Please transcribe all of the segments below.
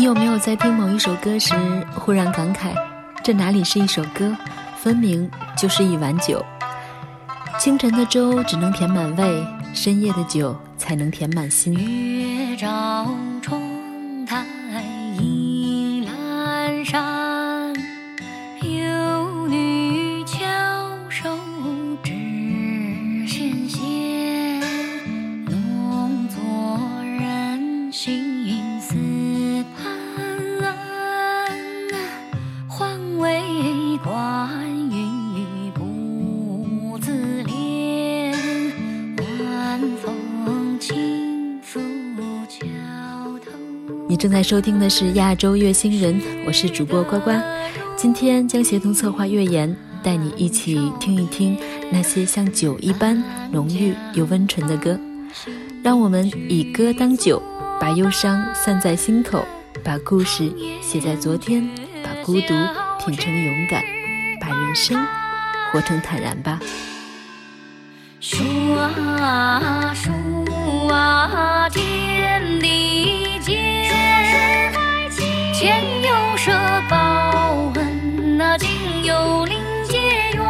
你有没有在听某一首歌时忽然感慨，这哪里是一首歌，分明就是一碗酒。清晨的粥只能填满胃，深夜的酒才能填满心。正在收听的是亚洲乐星人，我是主播呱呱。今天将协同策划月言，带你一起听一听那些像酒一般浓郁又温醇的歌。让我们以歌当酒，把忧伤散在心头，把故事写在昨天，把孤独品成勇敢，把人生活成坦然吧。数啊数啊，前有舍报恩，那今有临结缘。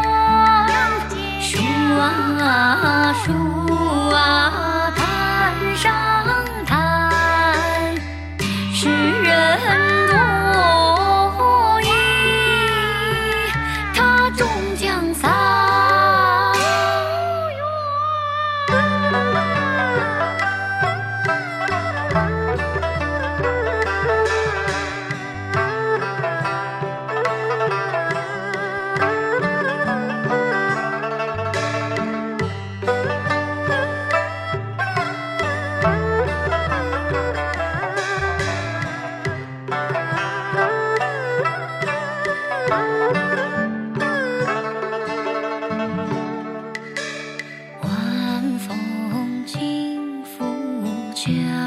树啊树啊，yeah.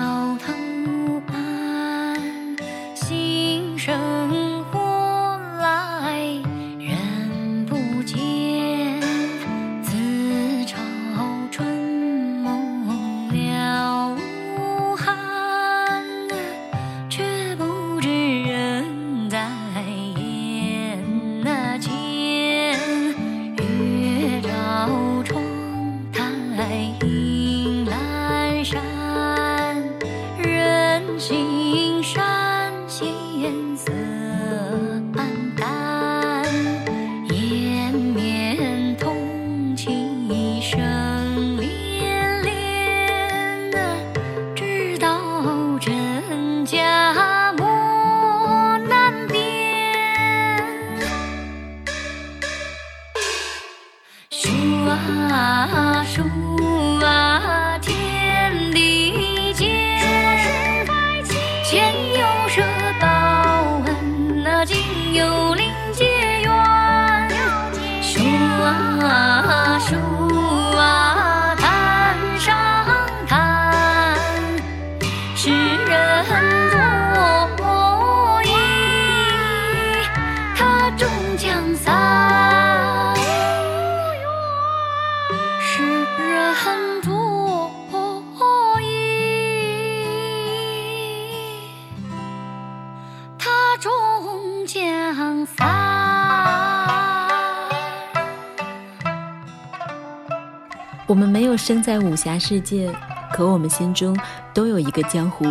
生在武侠世界，可我们心中都有一个江湖，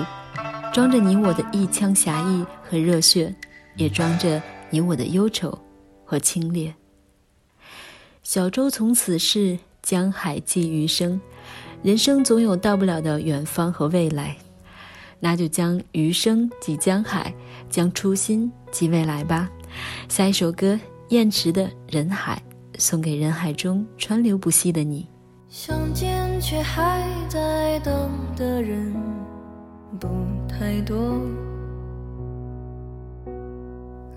装着你我的一腔侠义和热血，也装着你我的忧愁和清冽。小舟从此逝，江海寄余生。人生总有到不了的远方和未来，那就将余生寄江海，将初心寄未来吧。下一首歌，燕池的《人海》，送给人海中川流不息的你。想见却还在等的人不太多，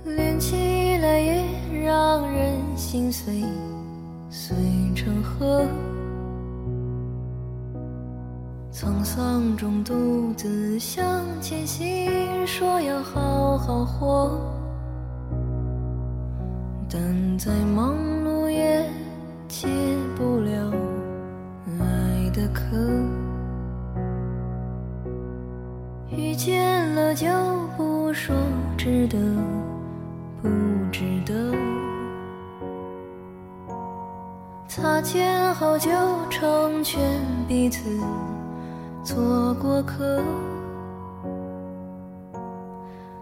连起来也让人心碎，碎成河。沧桑中独自向前行，说要好好活，但在忙可。遇见了就不说值得不值得？擦肩后就成全彼此做过客，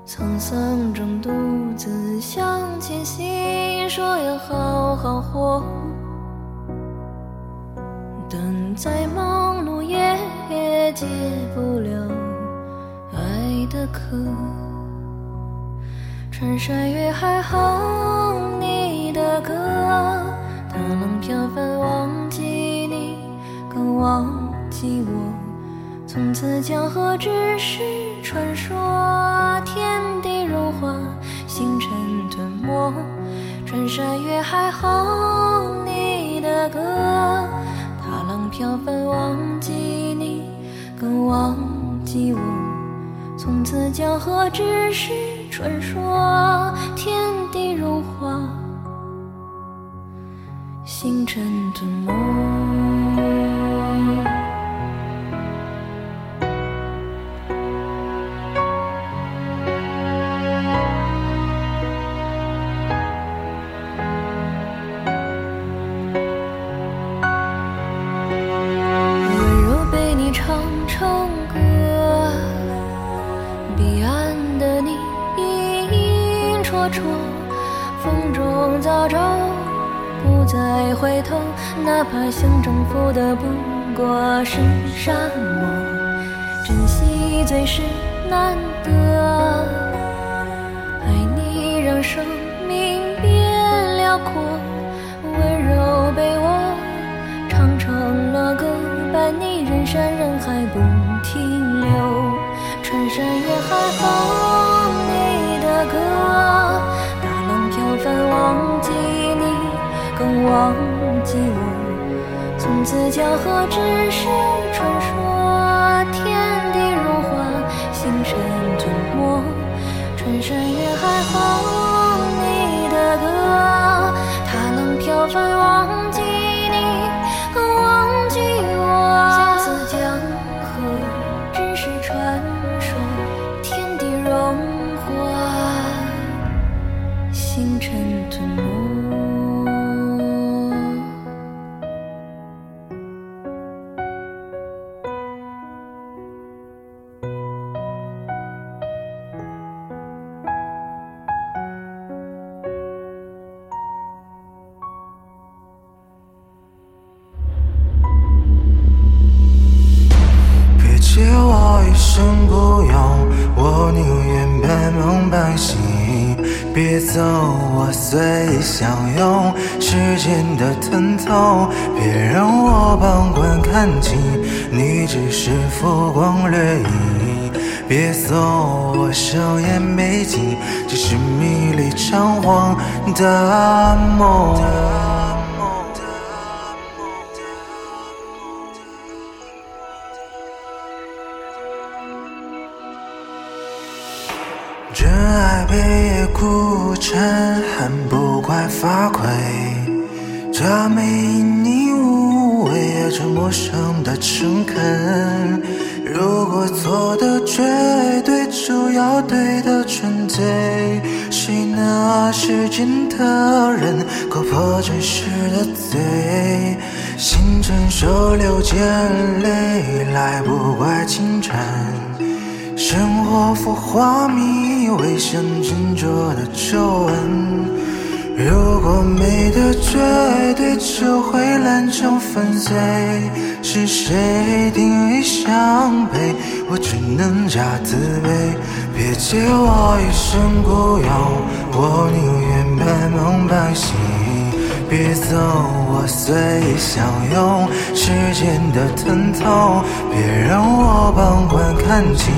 沧桑中独自向前行，说要好好活。等再忙解不了爱的渴。穿山越海哼你的歌，大浪飘翻忘记你，更忘记我。从此江河只是传说，天地融化，星辰吞没。穿山越海哼你的歌。飘帆忘记你，更忘记我。从此江河只是传说，天地融化，星辰吞没。风中早走，不再回头，哪怕想征服的不过是沙漠，珍惜最是难得。爱你让生命变辽阔，温柔被我唱成了歌，伴你人山人海不停留。穿山越海哼你的歌，凡忘记你。更忘记我，从此江河只是传说，天地融化，星辰吞没，穿山越海哼你的歌，踏浪飘帆走，我随意相拥。时间的疼痛，别让我旁观看清，你只是浮光掠影。别走，我笑颜美景，只是迷离长惶的梦。夜苦沉，恨不怪发亏。这没因你无畏，也这陌生的诚恳。如果错的绝对，就要对的纯粹。谁能时间的人，勾破真实的罪？星辰手流见泪来，不怪清晨。生活浮华迷，微像斟酌的皱纹。如果美的绝对，就会烂成粉碎。是谁定义相配？我只能假自卑。别借我一生孤勇，我宁愿半梦半醒。别走，我随意相拥。时间的疼痛，别让我旁观看清，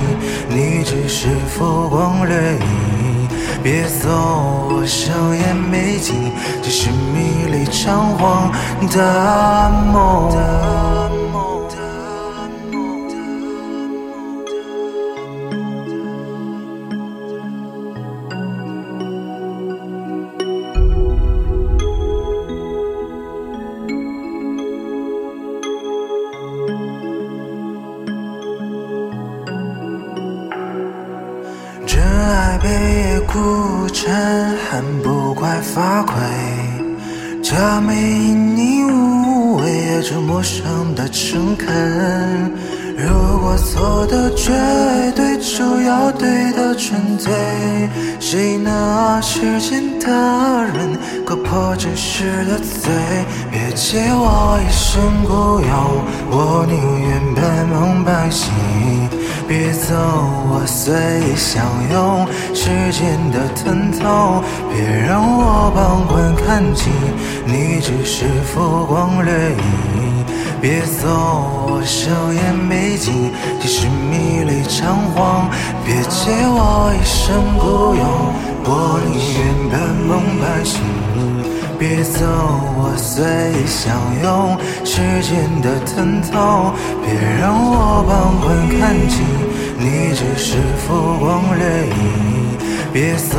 你只是浮光掠影。别走，我双眼没尽，只是迷离长惶的梦。发亏。这没因你无畏，这陌生的诚恳。如果错的绝对，就要对的纯粹。谁能啊？世间的人割破真实的嘴，别借我一生孤勇，我宁愿半梦半醒。别走，我随意享用。时间的疼痛，别让我旁观看清，你只是浮光掠影。别走，我笑颜没尽，即使迷离仓皇。别借我一生孤勇，我宁愿半梦半醒。别走，我随相拥。时间的疼痛，别让我旁观看尽，你只是浮光掠影。别走，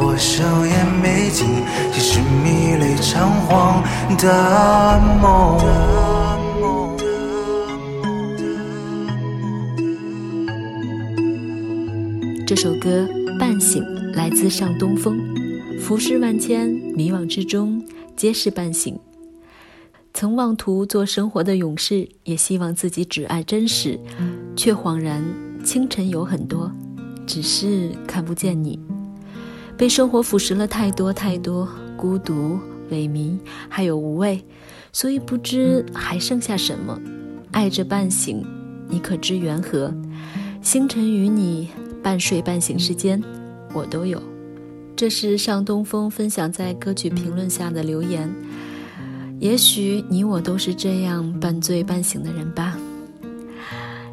我双眼没尽，即使迷离仓皇的梦。这首歌《半醒》来自上东风，浮世万千，迷惘之中皆是半醒。曾妄图做生活的勇士，也希望自己只爱真实，却恍然清晨有很多，只是看不见你。被生活腐蚀了太多太多，孤独、萎靡，还有无畏，所以不知还剩下什么。爱着半醒，你可知缘何？星辰与你。半睡半醒之间，我都有。这是上东风分享在歌曲评论下的留言。也许你我都是这样半醉半醒的人吧。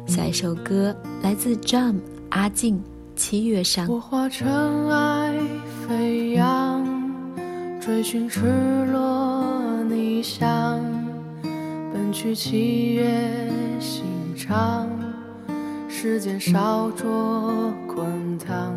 下一首歌来自 Jam 阿静，《七月上》。我化尘埃飞扬，追寻赤裸逆翔，奔去七月心肠。时间烧灼滚烫，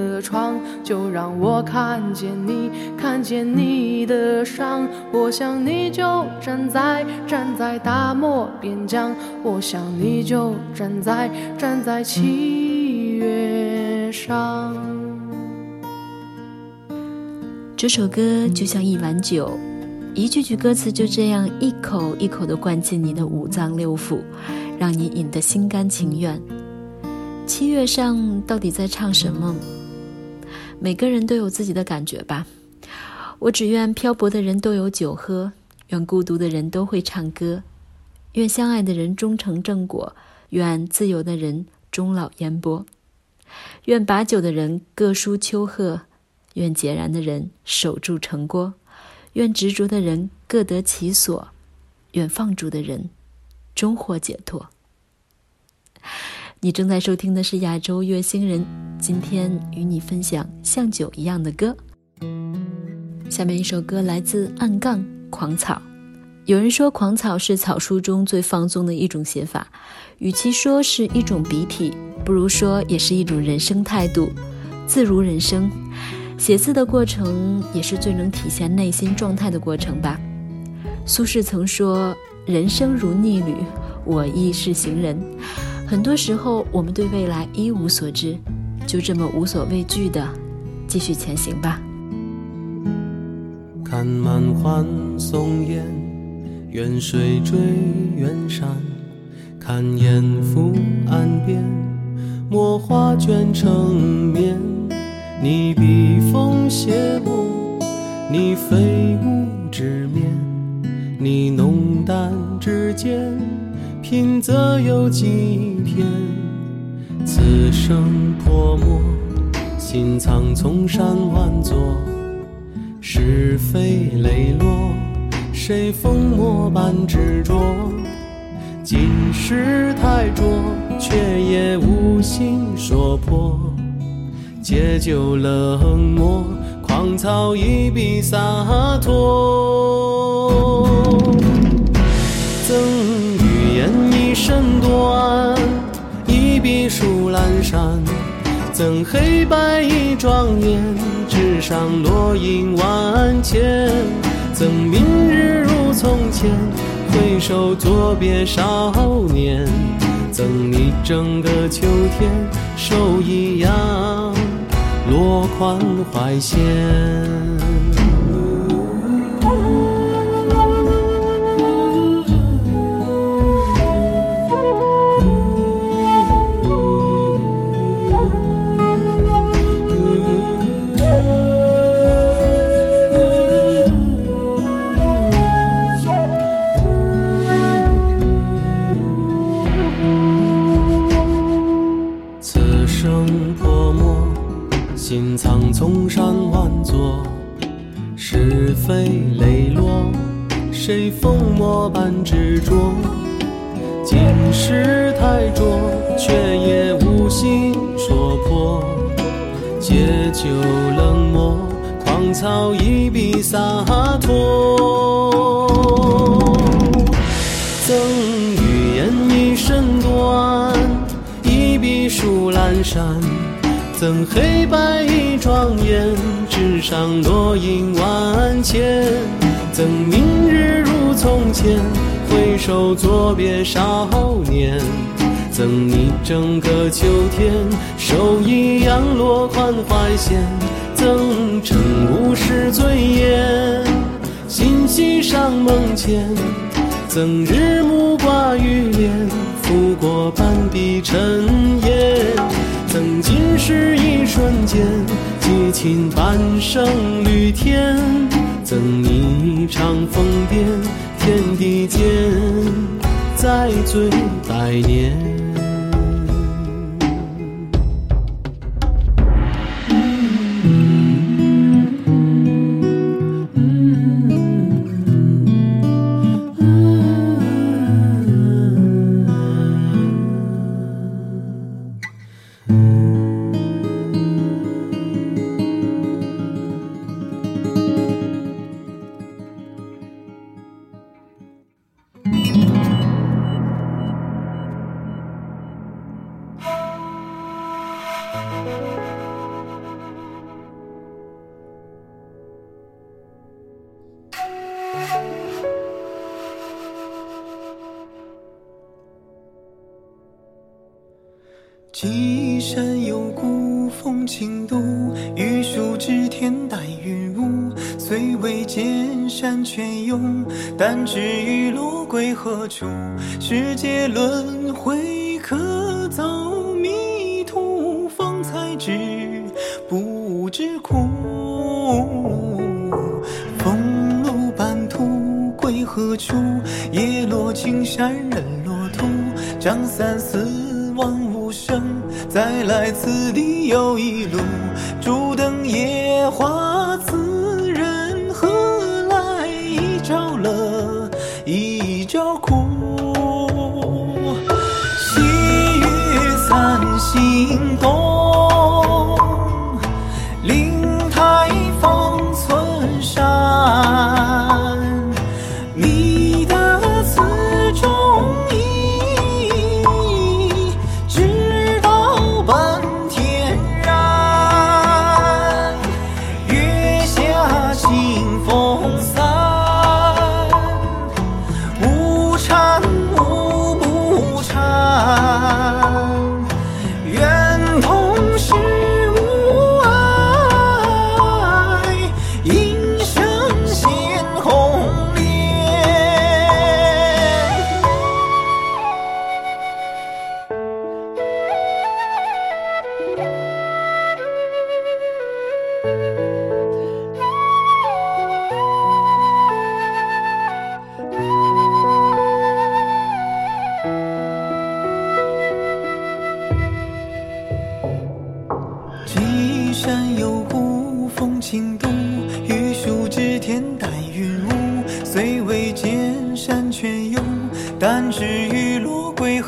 窗，就让我看见你，看见你的伤。我想你就站在，站在大漠边疆。我想你就站在站在七月上。这首歌就像一碗酒，一句句歌词就这样一口一口的灌进你的五脏六腑，让你饮得心甘情愿。七月上到底在唱什么？每个人都有自己的感觉吧。我只愿漂泊的人都有酒喝。愿孤独的人都会唱歌，愿相爱的人终成正果，愿自由的人终老烟波，愿把酒的人各抒秋壑，愿孑然的人守住城郭，愿执着的人各得其所，愿放逐的人终获解脱。你正在收听的是亚洲月星人，今天与你分享像酒一样的歌。下面一首歌来自暗杠狂草。有人说，狂草是草书中最放纵的一种写法，与其说是一种笔体，不如说也是一种人生态度，自如人生。写字的过程也是最能体现内心状态的过程吧。苏轼曾说：“人生如逆旅，我亦是行人。”很多时候，我们对未来一无所知，就这么无所畏惧的继续前行吧。看满欢松烟，远水追远山，看烟浮岸边，墨画卷成绵。你笔锋写墨，你飞舞纸面，你浓淡之间。品则有几篇，此生泼墨，心藏丛山万座，是非磊落，谁风墨般执着？今世太浊，却也无心说破，借酒冷漠，狂草一笔洒脱。身短，一笔书阑珊，赠黑白一庄严，纸上落英万千。赠明日如从前，回首作别少年。赠你整个秋天，手一扬，落款怀仙丛山万座，是非磊落，谁疯魔般执着？今世太浊，却也无心说破。借酒冷漠，狂草一笔洒脱。赠予言一身短，一笔书阑珊。黑白一庄严，纸上落英万千。赠明日如从前，回首作别少年。赠你整个秋天，手一扬落款怀仙。赠晨雾时醉眼，心系上梦前。赠日暮挂玉帘，拂过半壁尘烟。曾经是一瞬间，激情半生绿天。赠你一场疯癫，天地间再醉百年。世界轮回，可走迷途，方才知不知苦。风露半途归。何处？叶落青山人落土，张三四望无声，再来此地又一路。烛灯夜话心。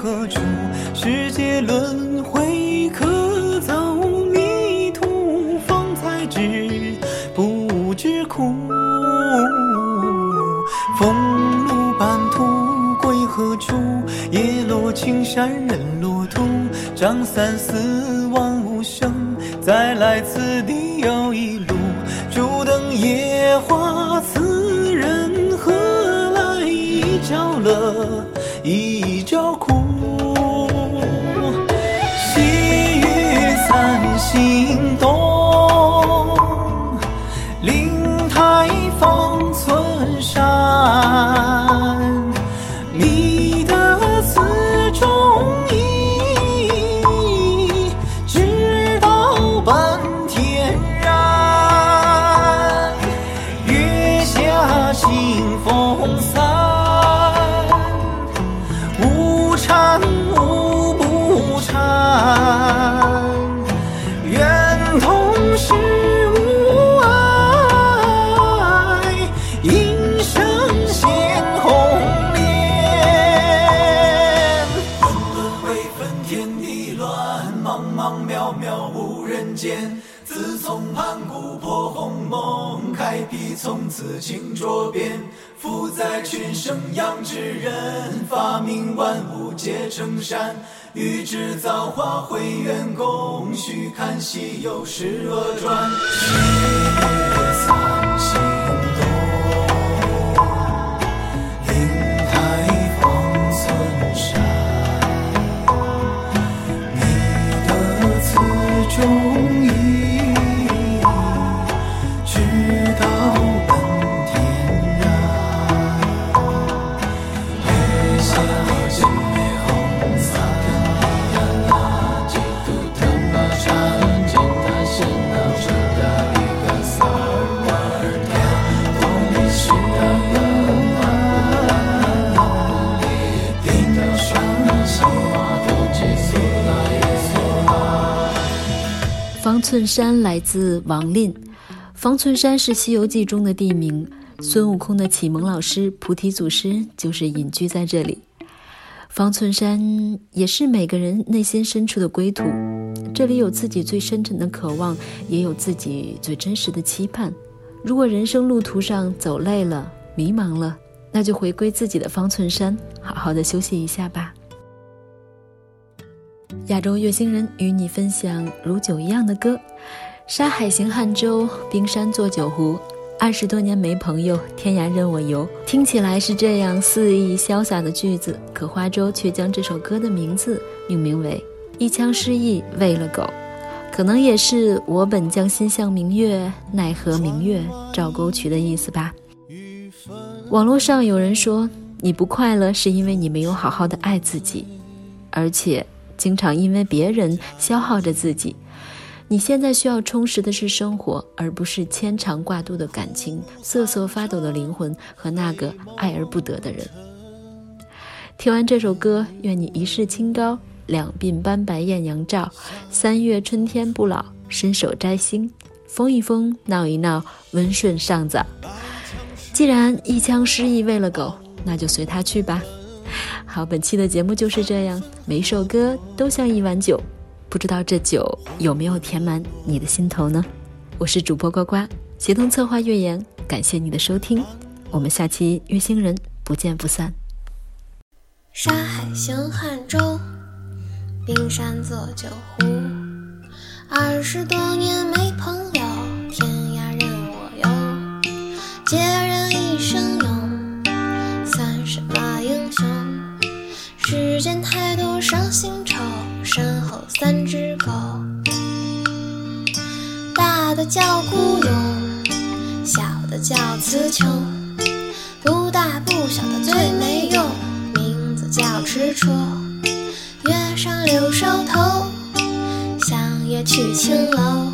何处？世界轮回，可走迷途，方才知不知苦。风露半途归何处？叶落青山人落土。张三四望无声，再来此地又一路。烛灯夜话此人何来？一朝乐，一朝苦。此清浊变。富在群生养之人，发明万物皆成善。欲知造化会元功，须看《西游释厄传》。细雨散心动，寸山来自王令。方寸山是《西游记》中的地名，孙悟空的启蒙老师菩提祖师就是隐居在这里。方寸山也是每个人内心深处的归途，这里有自己最深沉的渴望，也有自己最真实的期盼。如果人生路途上走累了、迷茫了，那就回归自己的方寸山，好好的休息一下吧。亚洲月星人与你分享如酒一样的歌。沙海行汉州，冰山做酒壶。二十多年没朋友，天涯任我游。听起来是这样肆意潇洒的句子，可花粥却将这首歌的名字命名为“一腔诗意喂了狗”，可能也是我本将心向明月，奈何明月照沟渠的意思吧。网络上有人说，你不快乐是因为你没有好好的爱自己，而且经常因为别人消耗着自己。你现在需要充实的是生活，而不是牵肠挂肚的感情、瑟瑟发抖的灵魂和那个爱而不得的人。听完这首歌，愿你一世清高，两鬓斑白艳阳照，三月春天不老，伸手摘星，疯一疯，闹一闹，温顺上早。既然一腔诗意喂了狗，那就随他去吧。好，本期的节目就是这样，每首歌都像一碗酒，不知道这酒有没有填满你的心头呢？我是主播呱呱，协同策划月言，感谢你的收听，我们下期月星人不见不散。沙海行汉州，冰山做酒壶。二十多年没朋友，天涯任我游。孑然一身世间太多伤心愁，身后三只狗。大的叫孤勇，小的叫词穷，不大不小的最没用。名字叫痴戳，月上柳梢头，向夜去青楼。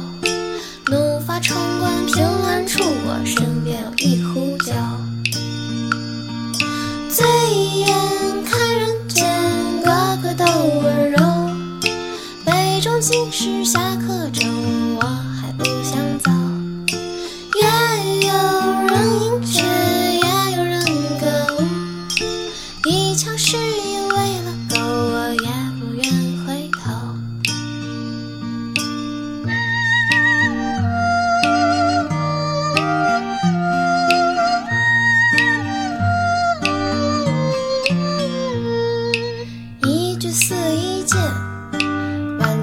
怒发冲冠凭栏处，我身边有一壶杯中尽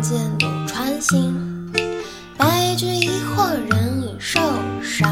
剑舞穿心白驹一晃人已瘦少